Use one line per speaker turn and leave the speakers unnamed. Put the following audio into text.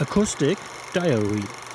Acoustic Diary.